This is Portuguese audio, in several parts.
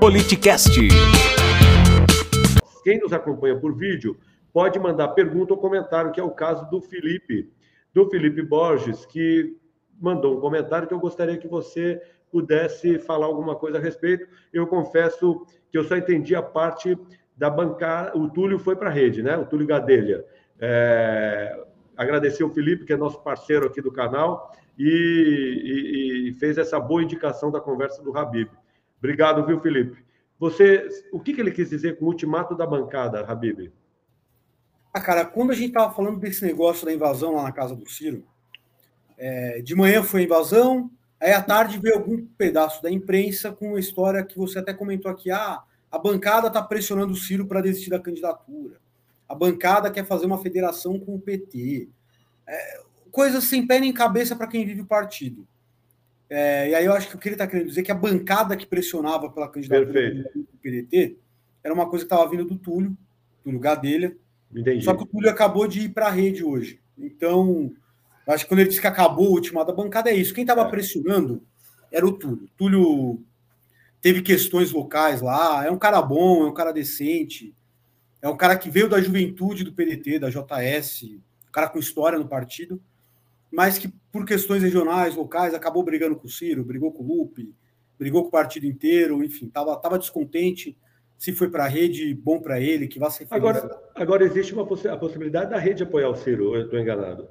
Politicast. Quem nos acompanha por vídeo pode mandar pergunta ou comentário, que é o caso do Felipe, do Felipe Borges, que mandou um comentário que eu gostaria que você pudesse falar alguma coisa a respeito. Eu confesso que eu só entendi a parte da bancada. O Túlio foi para a rede, né? O Túlio Gadelha. É... Agradecer o Felipe, que é nosso parceiro aqui do canal, e, e, e fez essa boa indicação da conversa do Habib. Obrigado, viu, Felipe? Você, o que, que ele quis dizer com o ultimato da bancada, Habib? Ah, cara, quando a gente estava falando desse negócio da invasão lá na casa do Ciro, é, de manhã foi a invasão, aí à tarde veio algum pedaço da imprensa com uma história que você até comentou aqui, ah, a bancada está pressionando o Ciro para desistir da candidatura, a bancada quer fazer uma federação com o PT, é, coisas sem pé nem cabeça para quem vive o partido. É, e aí eu acho que o que ele está querendo dizer é que a bancada que pressionava pela candidatura Perfeito. do PDT era uma coisa que estava vindo do Túlio, Túlio Gadelha, Entendi. Só que o Túlio acabou de ir para a rede hoje. Então, acho que quando ele disse que acabou o ultimato da bancada, é isso. Quem estava é. pressionando era o Túlio. Túlio teve questões locais lá, é um cara bom, é um cara decente, é um cara que veio da juventude do PDT, da JS, um cara com história no partido, mas que por questões regionais, locais, acabou brigando com o Ciro, brigou com o Lupe, brigou com o partido inteiro, enfim, estava tava descontente se foi para a rede, bom para ele, que vai ser feliz. Agora, agora existe uma possi a possibilidade da rede apoiar o Ciro, eu estou enganado?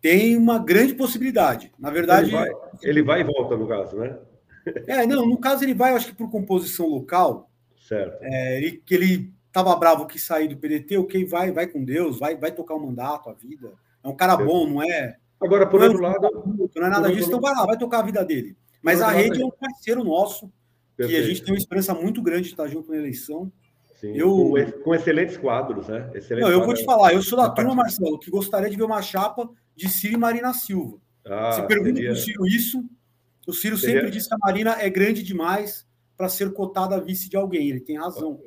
Tem uma grande possibilidade. Na verdade. Ele vai, ele vai e volta, no caso, né? É, não, no caso ele vai, acho que por composição local. Certo. É, ele, que ele estava bravo que sair do PDT, ok, vai, vai com Deus, vai, vai tocar o mandato, a vida. É um cara bom, não é. Agora, por outro é lado. Não é nada disso, então vai lá, vai tocar a vida dele. Mas a rede é um parceiro nosso Perfeito. que a gente tem uma esperança muito grande de estar junto na eleição. Sim, eu, com, com, excelentes quadros, né? Excelentes não, eu vou te falar, eu sou da turma, Marcelo, que gostaria de ver uma chapa de Ciro e Marina Silva. Ah, Se pergunta seria... para o Ciro isso, o Ciro seria... sempre disse que a Marina é grande demais para ser cotada a vice de alguém. Ele tem razão.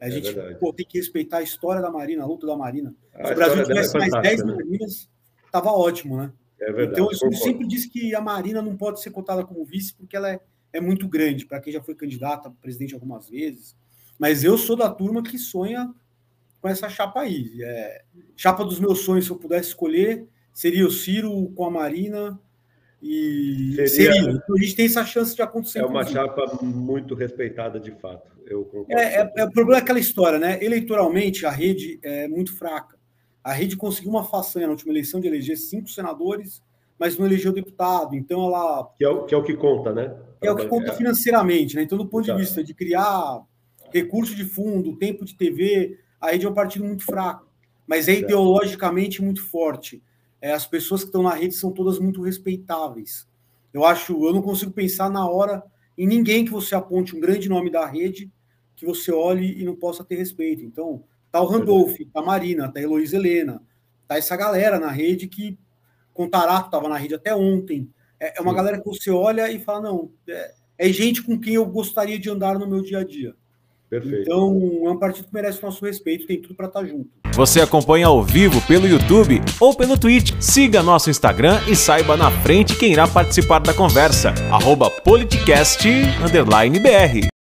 A é gente pô, tem que respeitar a história da Marina, a luta da Marina. Se o Brasil tivesse é mais 10 Marinas, estava ótimo, né? É verdade, então, Ciro sempre disse que a Marina não pode ser cotada como vice porque ela é é muito grande para quem já foi candidato a presidente algumas vezes. Mas eu sou da turma que sonha com essa chapa aí. É, chapa dos meus sonhos, se eu pudesse escolher, seria o Ciro com a Marina. E seria, seria. Então, a gente tem essa chance de acontecer. É uma chapa muito respeitada de fato. Eu é, é, é, o problema é aquela história, né? Eleitoralmente, a rede é muito fraca. A rede conseguiu uma façanha na última eleição de eleger cinco senadores mas não elegeu deputado. Então ela. Que é o que, é o que conta, né? É o que conta financeiramente, né? Então, do ponto de vista de criar recurso de fundo, tempo de TV, a rede é um partido muito fraco, mas é ideologicamente muito forte. É, as pessoas que estão na rede são todas muito respeitáveis. Eu acho, eu não consigo pensar na hora em ninguém que você aponte um grande nome da rede que você olhe e não possa ter respeito. Então, tá o Randolph, tá a Marina, tá a Heloísa Helena, tá essa galera na rede que Contarato estava na rede até ontem. É, é uma Sim. galera que você olha e fala: não, é, é, gente com quem eu gostaria de andar no meu dia a dia. Perfeito. Então, é um partido que merece o nosso respeito, tem tudo para estar tá junto. Você acompanha ao vivo pelo YouTube ou pelo Twitch. Siga nosso Instagram e saiba na frente quem irá participar da conversa. Arroba politicast_br.